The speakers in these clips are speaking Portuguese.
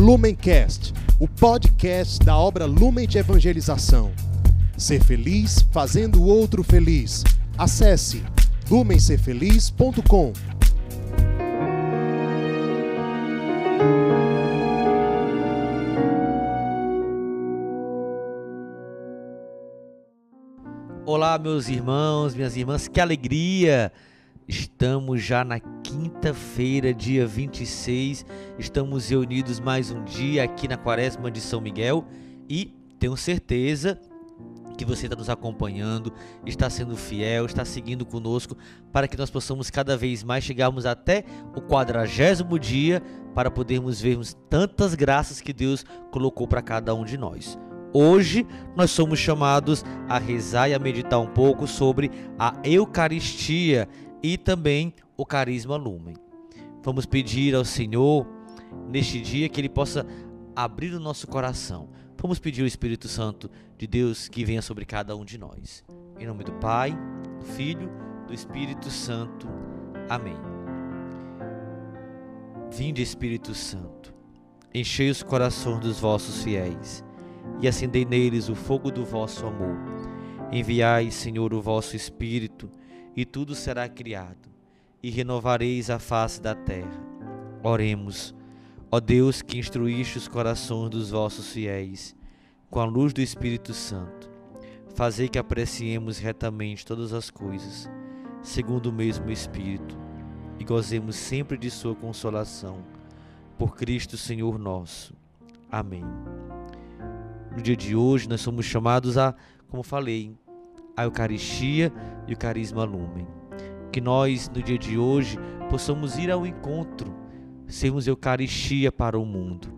Lumencast, o podcast da obra Lumen de Evangelização. Ser feliz fazendo o outro feliz. Acesse lumencerfeliz.com. Olá, meus irmãos, minhas irmãs, que alegria! Estamos já na quinta-feira, dia 26. Estamos reunidos mais um dia aqui na Quaresma de São Miguel e tenho certeza que você está nos acompanhando, está sendo fiel, está seguindo conosco para que nós possamos cada vez mais chegarmos até o quadragésimo dia para podermos vermos tantas graças que Deus colocou para cada um de nós. Hoje nós somos chamados a rezar e a meditar um pouco sobre a Eucaristia e também o carisma lumen. Vamos pedir ao Senhor neste dia que ele possa abrir o nosso coração. Vamos pedir ao Espírito Santo de Deus que venha sobre cada um de nós. Em nome do Pai, do Filho, do Espírito Santo. Amém. Vinde, Espírito Santo, enchei os corações dos vossos fiéis e acendei neles o fogo do vosso amor. Enviai, Senhor, o vosso Espírito e tudo será criado, e renovareis a face da terra. Oremos, ó Deus que instruíste os corações dos vossos fiéis, com a luz do Espírito Santo, fazei que apreciemos retamente todas as coisas, segundo o mesmo Espírito, e gozemos sempre de Sua consolação. Por Cristo Senhor nosso. Amém. No dia de hoje, nós somos chamados a, como falei, a Eucaristia e o Carisma Lumen. Que nós, no dia de hoje, possamos ir ao encontro, sermos Eucaristia para o mundo.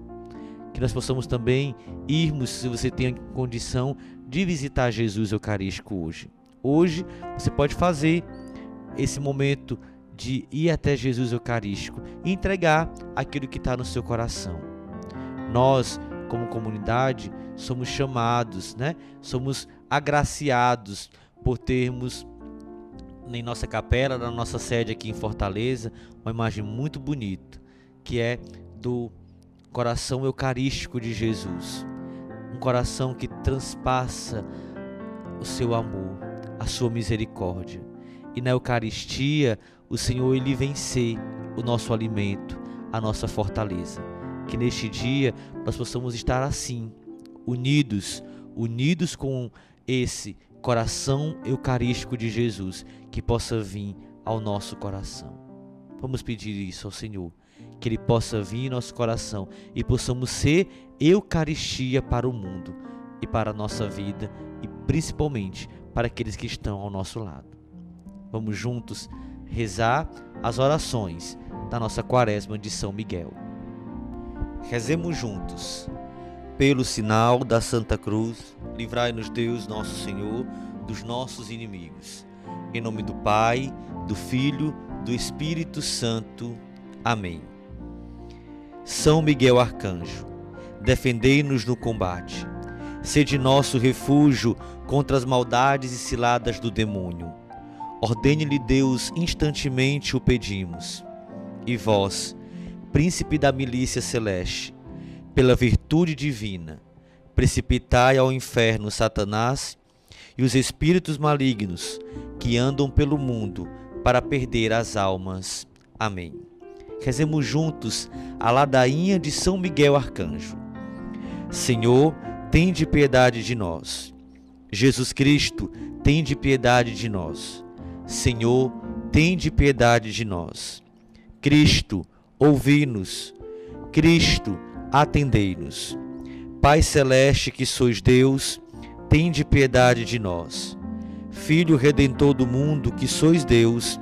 Que nós possamos também irmos, se você tem condição, de visitar Jesus Eucarístico hoje. Hoje você pode fazer esse momento de ir até Jesus Eucarístico e entregar aquilo que está no seu coração. Nós, como comunidade, somos chamados, né? Somos agraciados por termos em nossa capela, na nossa sede aqui em Fortaleza, uma imagem muito bonita, que é do coração eucarístico de Jesus. Um coração que transpassa o seu amor, a sua misericórdia. E na Eucaristia, o Senhor ele vencer o nosso alimento, a nossa fortaleza. Que neste dia nós possamos estar assim, unidos, unidos com esse coração eucarístico de Jesus que possa vir ao nosso coração. Vamos pedir isso ao Senhor, que Ele possa vir em nosso coração e possamos ser Eucaristia para o mundo e para a nossa vida e principalmente para aqueles que estão ao nosso lado. Vamos juntos rezar as orações da nossa quaresma de São Miguel. Rezemos juntos. Pelo sinal da Santa Cruz, livrai-nos Deus, nosso Senhor, dos nossos inimigos. Em nome do Pai, do Filho, do Espírito Santo. Amém. São Miguel Arcanjo, defendei-nos no combate. Sede nosso refúgio contra as maldades e ciladas do demônio. Ordene-lhe Deus, instantemente o pedimos. E vós, príncipe da milícia celeste, pela virtude divina, precipitai ao inferno Satanás e os espíritos malignos que andam pelo mundo para perder as almas. Amém. Rezemos juntos a ladainha de São Miguel Arcanjo. Senhor, tende piedade de nós. Jesus Cristo, tende piedade de nós. Senhor, tende piedade de nós. Cristo, ouvi-nos. Cristo, atendei-nos. Pai celeste que sois Deus, tende piedade de nós. Filho redentor do mundo que sois Deus,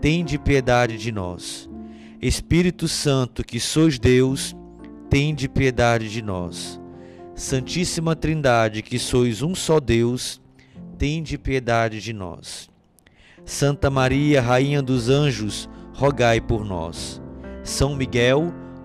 tende piedade de nós. Espírito Santo que sois Deus, tende piedade de nós. Santíssima Trindade que sois um só Deus, tende piedade de nós. Santa Maria, Rainha dos Anjos, rogai por nós. São Miguel,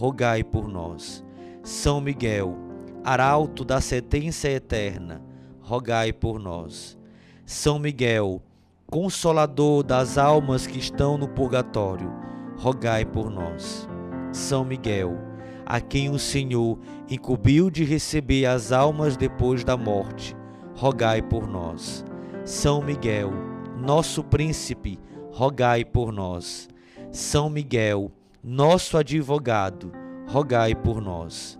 rogai por nós. São Miguel, arauto da sentença eterna, rogai por nós. São Miguel, consolador das almas que estão no purgatório, rogai por nós. São Miguel, a quem o Senhor incumbiu de receber as almas depois da morte, rogai por nós. São Miguel, nosso príncipe, rogai por nós. São Miguel, nosso advogado, rogai por nós.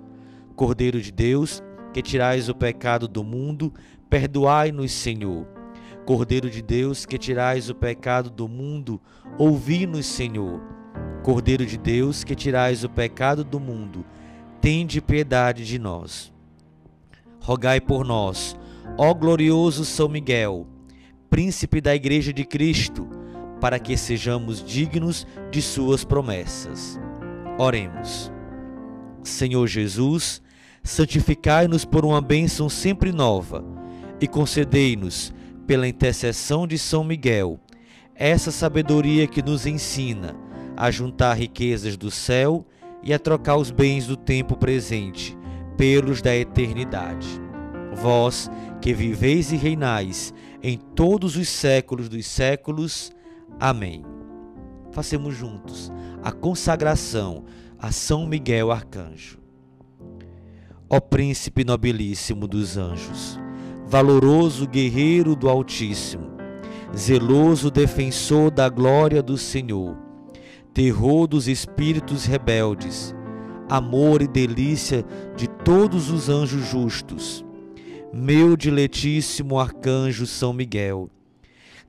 Cordeiro de Deus, que tirais o pecado do mundo, perdoai-nos, Senhor. Cordeiro de Deus, que tirais o pecado do mundo, ouvi-nos, Senhor. Cordeiro de Deus, que tirais o pecado do mundo, tende piedade de nós. Rogai por nós, ó glorioso São Miguel, príncipe da Igreja de Cristo, para que sejamos dignos de suas promessas. Oremos. Senhor Jesus, santificai-nos por uma bênção sempre nova e concedei-nos, pela intercessão de São Miguel, essa sabedoria que nos ensina a juntar riquezas do céu e a trocar os bens do tempo presente pelos da eternidade. Vós que viveis e reinais em todos os séculos dos séculos. Amém. Façamos juntos a consagração a São Miguel Arcanjo. Ó príncipe nobilíssimo dos anjos, valoroso guerreiro do Altíssimo, zeloso defensor da glória do Senhor, terror dos espíritos rebeldes, amor e delícia de todos os anjos justos, meu diletíssimo arcanjo São Miguel,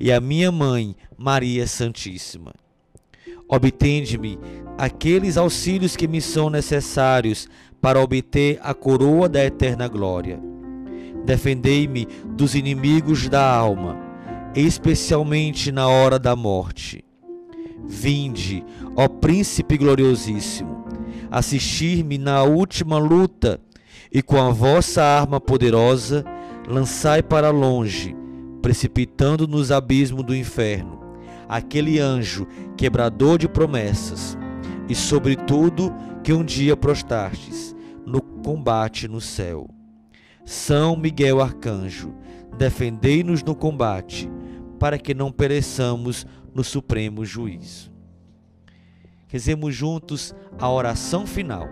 e à minha mãe Maria Santíssima. Obtende-me aqueles auxílios que me são necessários para obter a coroa da eterna glória. Defendei-me dos inimigos da alma, especialmente na hora da morte Vinde, ó Príncipe gloriosíssimo, assistir-me na última luta e com a vossa arma poderosa lançai para longe, precipitando nos abismos do inferno, aquele anjo quebrador de promessas, e sobretudo que um dia prostastes no combate no céu. São Miguel Arcanjo, defendei-nos no combate, para que não pereçamos no supremo juízo. Rezemos juntos a oração final.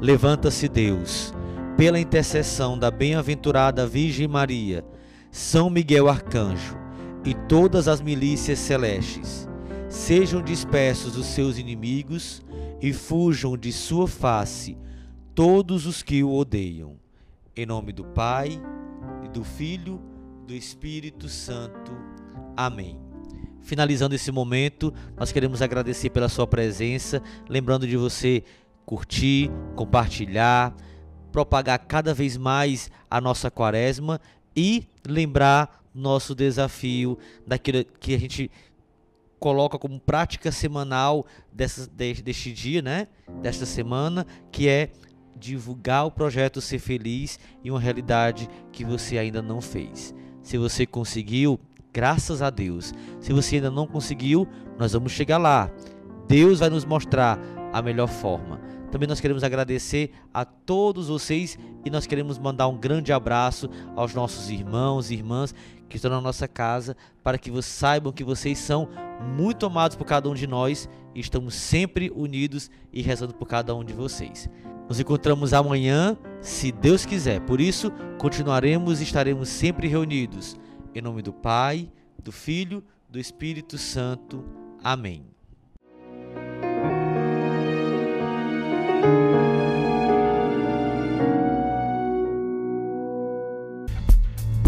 Levanta-se Deus, pela intercessão da bem-aventurada Virgem Maria, São Miguel Arcanjo e todas as milícias celestes, sejam dispersos os seus inimigos e fujam de sua face todos os que o odeiam. Em nome do Pai, e do Filho, e do Espírito Santo. Amém. Finalizando esse momento, nós queremos agradecer pela sua presença, lembrando de você curtir, compartilhar, propagar cada vez mais a nossa quaresma e lembrar nosso desafio daquilo que a gente coloca como prática semanal dessa, deste dia, né? Desta semana, que é divulgar o projeto Ser Feliz em uma realidade que você ainda não fez. Se você conseguiu, graças a Deus. Se você ainda não conseguiu, nós vamos chegar lá. Deus vai nos mostrar a melhor forma. Também nós queremos agradecer a todos vocês e nós queremos mandar um grande abraço aos nossos irmãos e irmãs que estão na nossa casa, para que vocês saibam que vocês são muito amados por cada um de nós e estamos sempre unidos e rezando por cada um de vocês. Nos encontramos amanhã, se Deus quiser. Por isso, continuaremos e estaremos sempre reunidos. Em nome do Pai, do Filho, do Espírito Santo. Amém.